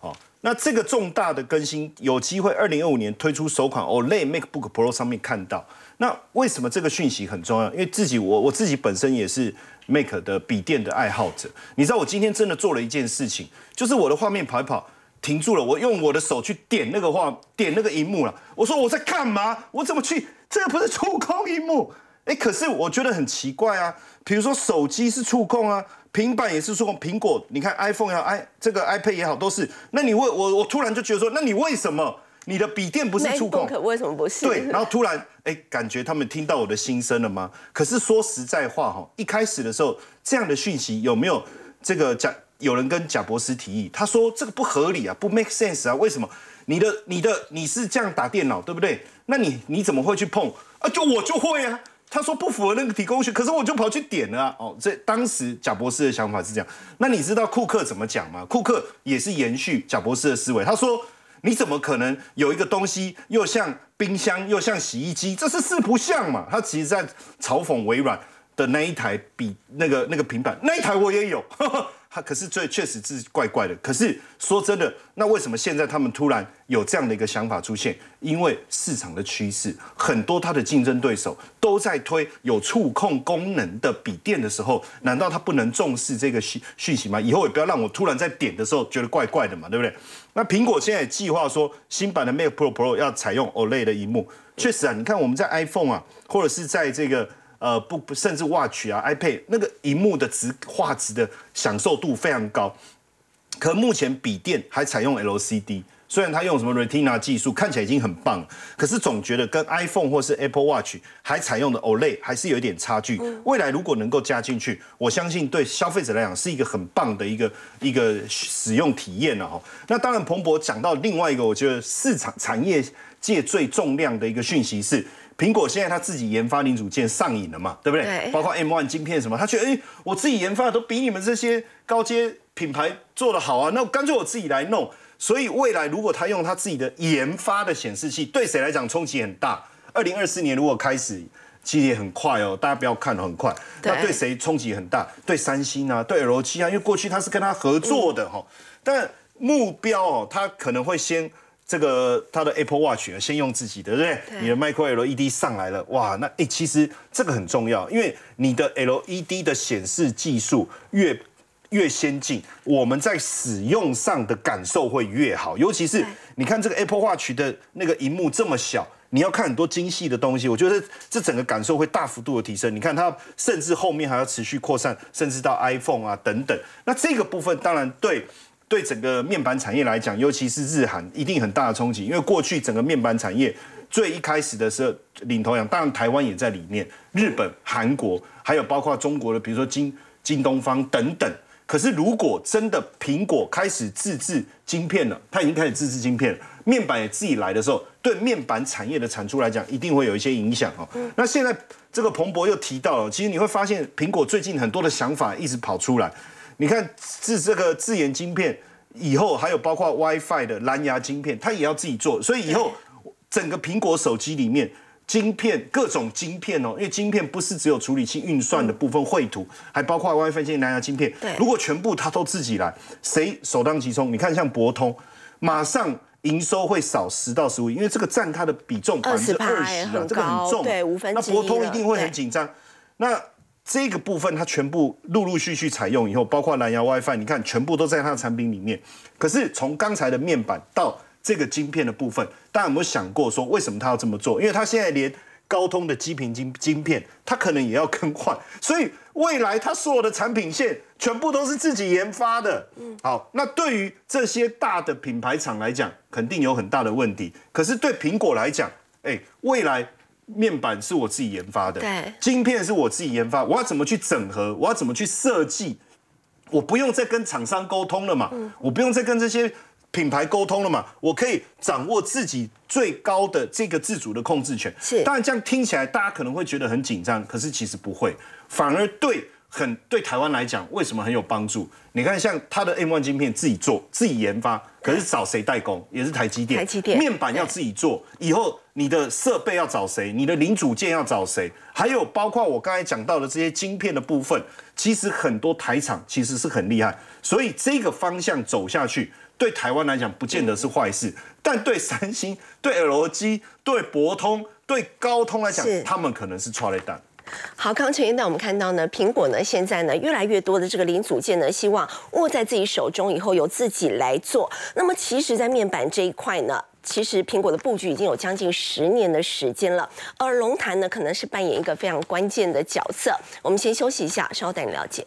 哦，那这个重大的更新有机会二零二五年推出首款 OLED MacBook Pro 上面看到。那为什么这个讯息很重要？因为自己我我自己本身也是 Mac 的笔电的爱好者。你知道我今天真的做了一件事情，就是我的画面跑一跑停住了，我用我的手去点那个画点那个荧幕了。我说我在干嘛？我怎么去？这个不是触控荧幕。哎，可是我觉得很奇怪啊。比如说手机是触控啊，平板也是触控。苹果，你看 iPhone 也好，i 这个 iPad 也好，都是。那你为我，我突然就觉得说，那你为什么你的笔电不是触控？为什么不是？对，然后突然哎，感觉他们听到我的心声了吗？可是说实在话哈，一开始的时候这样的讯息有没有这个贾有人跟贾博士提议？他说这个不合理啊，不 make sense 啊？为什么？你的你的你是这样打电脑对不对？那你你怎么会去碰啊？就我就会啊。他说不符合那个提供学，可是我就跑去点了！哦，这当时贾博士的想法是这样。那你知道库克怎么讲吗？库克也是延续贾博士的思维。他说：“你怎么可能有一个东西又像冰箱又像洗衣机？这是四不像嘛？”他其实在嘲讽微软的那一台笔那个那个平板，那一台我也有。他可是最确实是怪怪的。可是说真的，那为什么现在他们突然有这样的一个想法出现？因为市场的趋势，很多他的竞争对手都在推有触控功能的笔电的时候，难道他不能重视这个讯讯息吗？以后也不要让我突然在点的时候觉得怪怪的嘛，对不对？那苹果现在计划说，新版的 Mac Pro Pro 要采用 OLED 的荧幕。确实啊，你看我们在 iPhone 啊，或者是在这个。呃，不不，甚至 Watch 啊，iPad 那个荧幕的值画质的享受度非常高，可目前笔电还采用 LCD，虽然它用什么 Retina 技术，看起来已经很棒，可是总觉得跟 iPhone 或是 Apple Watch 还采用的 OLED 还是有一点差距。未来如果能够加进去，我相信对消费者来讲是一个很棒的一个一个使用体验了哈。那当然，彭博讲到另外一个，我觉得市场产业界最重量的一个讯息是。苹果现在它自己研发零组件上瘾了嘛，对不对？包括 M1 晶片什么，他觉得哎，我自己研发的都比你们这些高阶品牌做的好啊，那干脆我自己来弄。所以未来如果他用他自己的研发的显示器，对谁来讲冲击很大？二零二四年如果开始激烈很快哦，大家不要看很快。对那对谁冲击很大？对三星啊，对 LG 啊，因为过去他是跟他合作的哈、但目标哦，他可能会先。这个它的 Apple Watch 先用自己的，对不对？对你的 Micro LED 上来了，哇，那诶，其实这个很重要，因为你的 LED 的显示技术越越先进，我们在使用上的感受会越好。尤其是你看这个 Apple Watch 的那个荧幕这么小，你要看很多精细的东西，我觉得这整个感受会大幅度的提升。你看它甚至后面还要持续扩散，甚至到 iPhone 啊等等。那这个部分当然对。对整个面板产业来讲，尤其是日韩，一定很大的冲击。因为过去整个面板产业最一开始的时候领头羊，当然台湾也在里面，日本、韩国，还有包括中国的，比如说京京东方等等。可是如果真的苹果开始自制晶片了，它已经开始自制晶片了，面板也自己来的时候，对面板产业的产出来讲，一定会有一些影响哦。那现在这个彭博又提到了，其实你会发现苹果最近很多的想法一直跑出来。你看自这个自研晶片以后，还有包括 WiFi 的蓝牙晶片，它也要自己做。所以以后整个苹果手机里面，晶片各种晶片哦，因为晶片不是只有处理器运算的部分绘图，还包括 WiFi 线蓝牙晶片对。如果全部它都自己来，谁首当其冲？你看像博通，马上。营收会少十到十五，因为这个占它的比重百分之二十啊，这个很重。对五分那博通一定会很紧张。那这个部分它全部陆陆续续采用以后，包括蓝牙 WiFi，你看全部都在它的产品里面。可是从刚才的面板到这个晶片的部分，大家有没有想过说为什么它要这么做？因为它现在连高通的基频晶晶片，它可能也要更换，所以未来它所有的产品线全部都是自己研发的。嗯好，那对于这些大的品牌厂来讲，肯定有很大的问题。可是对苹果来讲，哎，未来面板是我自己研发的，对晶片是我自己研发，我要怎么去整合？我要怎么去设计？我不用再跟厂商沟通了嘛，我不用再跟这些品牌沟通了嘛，我可以掌握自己最高的这个自主的控制权。是当然这样听起来大家可能会觉得很紧张，可是其实不会，反而对很对台湾来讲，为什么很有帮助？你看，像它的 M1 晶片自己做、自己研发，可是找谁代工？也是台积电。台积电面板要自己做，以后你的设备要找谁？你的零组件要找谁？还有包括我刚才讲到的这些晶片的部分，其实很多台厂其实是很厉害，所以这个方向走下去，对台湾来讲不见得是坏事，但对三星、对 LG、对博通、对高通来讲，他们可能是错雷弹。好，刚刚陈一带我们看到呢，苹果呢现在呢越来越多的这个零组件呢，希望握在自己手中以后由自己来做。那么其实，在面板这一块呢。其实苹果的布局已经有将近十年的时间了，而龙潭呢可能是扮演一个非常关键的角色。我们先休息一下，稍后带你了解。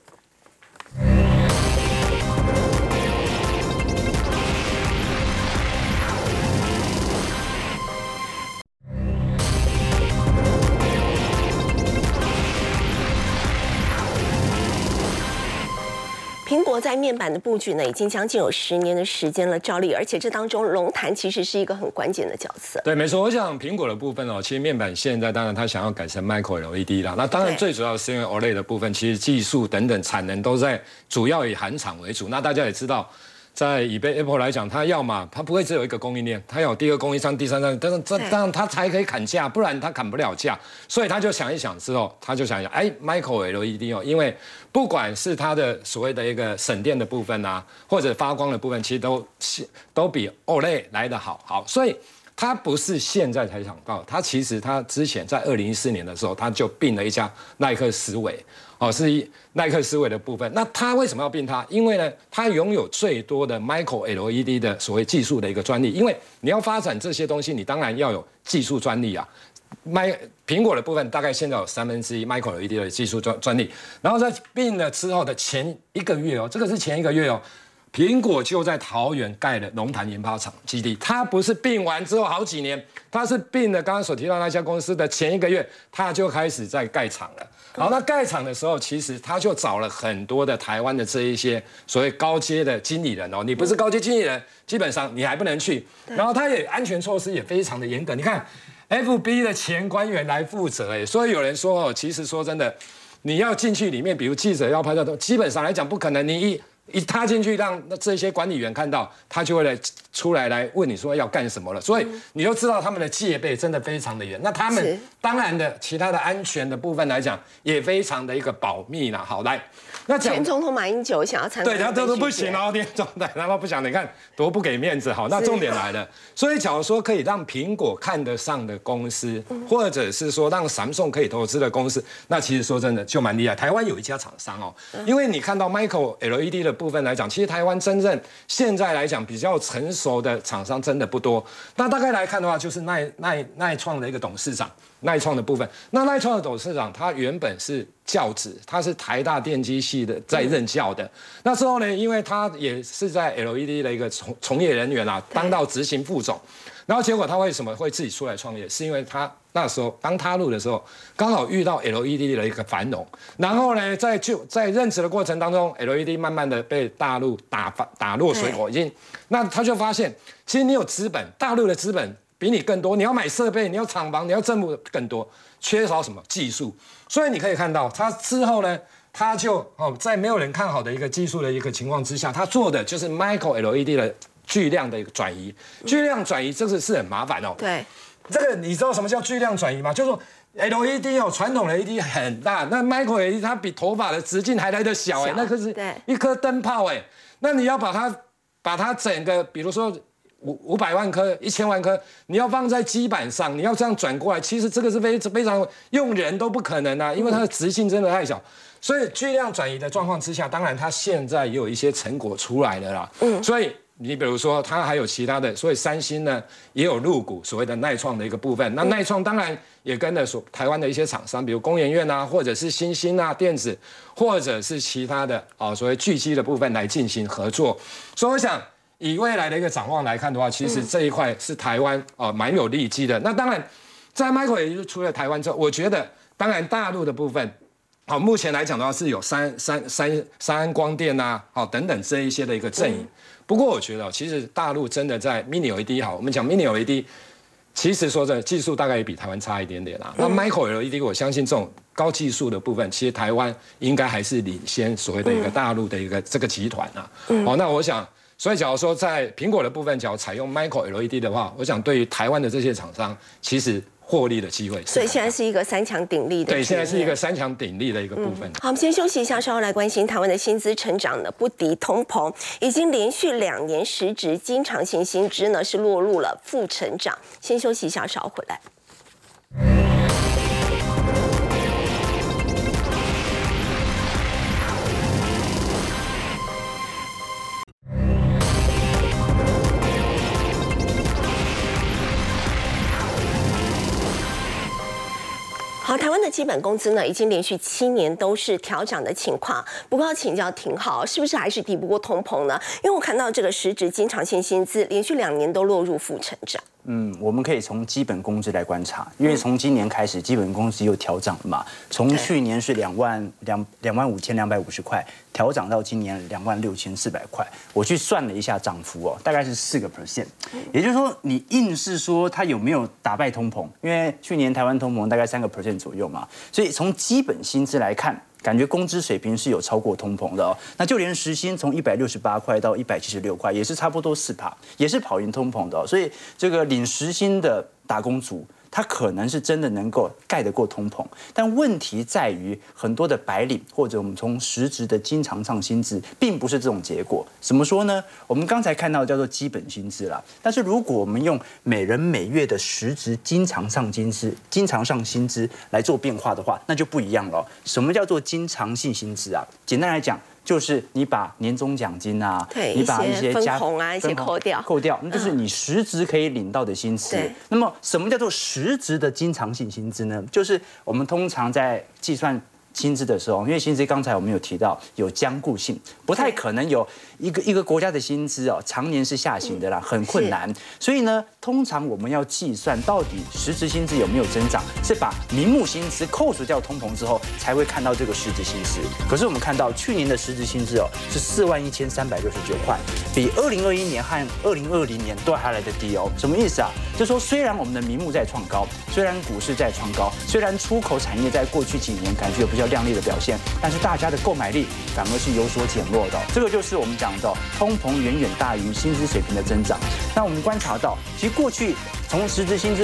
苹果在面板的布局呢，已经将近有十年的时间了，照例，而且这当中龙潭其实是一个很关键的角色。对，没错。我想苹果的部分哦，其实面板现在当然它想要改成 Micro LED 啦。那当然最主要是因为 OLED 的部分，其实技术等等产能都在主要以韩厂为主。那大家也知道。在以被 Apple 来讲，它要嘛，它不会只有一个供应链，它有第二供应商、第三商，但是这对当然它才可以砍价，不然它砍不了价。所以他就想一想之后，他就想一想，哎，Micro LED 哦，因为不管是它的所谓的一个省电的部分啊，或者发光的部分，其实都是都比 OLED 来得好。好，所以。他不是现在才想到，他其实他之前在二零一四年的时候，他就并了一家耐克思维，哦，是一耐克思维的部分。那他为什么要并它？因为呢，他拥有最多的 Micro LED 的所谓技术的一个专利。因为你要发展这些东西，你当然要有技术专利啊。麦苹果的部分大概现在有三分之一 Micro LED 的技术专专利，然后在并了之后的前一个月哦，这个是前一个月哦。苹果就在桃园盖了龙潭研发厂基地，它不是并完之后好几年，它是并了刚刚所提到那家公司的前一个月，它就开始在盖厂了。好，那盖厂的时候，其实他就找了很多的台湾的这一些所谓高阶的经理人哦，你不是高阶经理人，基本上你还不能去。然后他也安全措施也非常的严格，你看 FB 的前官员来负责，哎，所以有人说哦，其实说真的。你要进去里面，比如记者要拍照，基本上来讲不可能。你一一踏进去，让那这些管理员看到，他就会来出来来问你说要干什么了。所以你就知道他们的戒备真的非常的严。那他们当然的其他的安全的部分来讲，也非常的一个保密了。好，来，那前总统马英九想要参对，他都都不行哦，连总统他都不想，你看多不给面子。好，那重点来了，所以假如说可以让苹果看得上的公司，或者是说让 Samsung 可以投资的公司，那其实说真的就蛮厉害。台湾有一家厂商哦，因为你看到 Micro LED 的部分来讲，其实台湾真正现在来讲比较成熟的厂商真的不多。那大概来看的话，就是耐耐耐创的一个董事长。耐创的部分，那耐创的董事长他原本是教子，他是台大电机系的在任教的。那之后呢，因为他也是在 LED 的一个从从业人员啊，当到执行副总。然后结果他为什么会自己出来创业？是因为他那时候刚踏入的时候，刚好遇到 LED 的一个繁荣。然后呢，在就在任职的过程当中，LED 慢慢的被大陆打发打落水火，已经那他就发现，其实你有资本，大陆的资本。比你更多，你要买设备，你要厂房，你要政府更多，缺少什么技术？所以你可以看到，他之后呢，他就哦，在没有人看好的一个技术的一个情况之下，他做的就是 Micro LED 的巨量的一个转移。巨量转移这个是很麻烦哦。对，这个你知道什么叫巨量转移吗？就是说 LED 哦，传统的 LED 很大，那 Micro LED 它比头发的直径还来得小哎，小那可是对一颗灯泡哎，那你要把它把它整个，比如说。五五百万颗、一千万颗，你要放在基板上，你要这样转过来，其实这个是非非常用人都不可能啊，因为它的直径真的太小。所以巨量转移的状况之下，当然它现在也有一些成果出来了啦。嗯，所以你比如说它还有其他的，所以三星呢也有入股所谓的耐创的一个部分。那耐创当然也跟了所台湾的一些厂商，比如工研院啊，或者是新兴啊电子，或者是其他的啊所谓巨基的部分来进行合作。所以我想。以未来的一个展望来看的话，其实这一块是台湾哦蛮有利基的。那当然，在 Michael 也就除了台湾之后，我觉得当然大陆的部分，好目前来讲的话是有三三三三安光电呐，好等等这一些的一个阵营。不过我觉得其实大陆真的在 Mini LED 好，我们讲 Mini LED，其实说真的技术大概也比台湾差一点点啦。那 Michael LED 我相信这种高技术的部分，其实台湾应该还是领先所谓的一个大陆的一个这个集团啊。好，那我想。所以，假如说在苹果的部分，假如采用 Micro LED 的话，我想对于台湾的这些厂商，其实获利的机会。所以现在是一个三强鼎立的。对，现在是一个三强鼎立的一个部分。好，我们先休息一下，稍后来关心台湾的薪资成长呢不敌通膨，已经连续两年实质经常性薪资呢是落入了负成长。先休息一下，稍后回来。好，台湾的基本工资呢，已经连续七年都是调涨的情况。不过要请教挺好，是不是还是抵不过通膨呢？因为我看到这个实质经常性薪资连续两年都落入负成长。嗯，我们可以从基本工资来观察，因为从今年开始，基本工资又调涨了嘛。从去年是两万两两万五千两百五十块，调涨到今年两万六千四百块。我去算了一下涨幅哦，大概是四个 percent。也就是说，你硬是说它有没有打败通膨？因为去年台湾通膨大概三个 percent 左右嘛，所以从基本薪资来看。感觉工资水平是有超过通膨的哦，那就连时薪从一百六十八块到一百七十六块，也是差不多四帕，也是跑赢通膨的哦，所以这个领时薪的打工族。它可能是真的能够盖得过通膨，但问题在于很多的白领或者我们从实质的经常上薪资，并不是这种结果。怎么说呢？我们刚才看到叫做基本薪资啦，但是如果我们用每人每月的实质经常上薪资、经常上薪资来做变化的话，那就不一样了。什么叫做经常性薪资啊？简单来讲。就是你把年终奖金啊，你把一些分红啊一些扣掉，扣掉，那就是你实质可以领到的薪资。那么什么叫做实质的经常性薪资呢？就是我们通常在计算薪资的时候，因为薪资刚才我们有提到有僵固性，不太可能有一个一个国家的薪资哦，常年是下行的啦，很困难。所以呢，通常我们要计算到底实质薪资有没有增长，是把名目薪资扣除掉通膨之后，才会看到这个实质薪资。可是我们看到去年的实质薪资哦，是四万一千三百六十九块，比二零二一年和二零二零年都还来得低哦。什么意思啊？就说虽然我们的名目在创高，虽然股市在创高，虽然出口产业在过去几年感觉有比较亮丽的表现，但是大家的购买力反而是有所减弱的。这个就是我们讲到通膨远远大于薪资水平的增长。那我们观察到，其实过去从实质薪资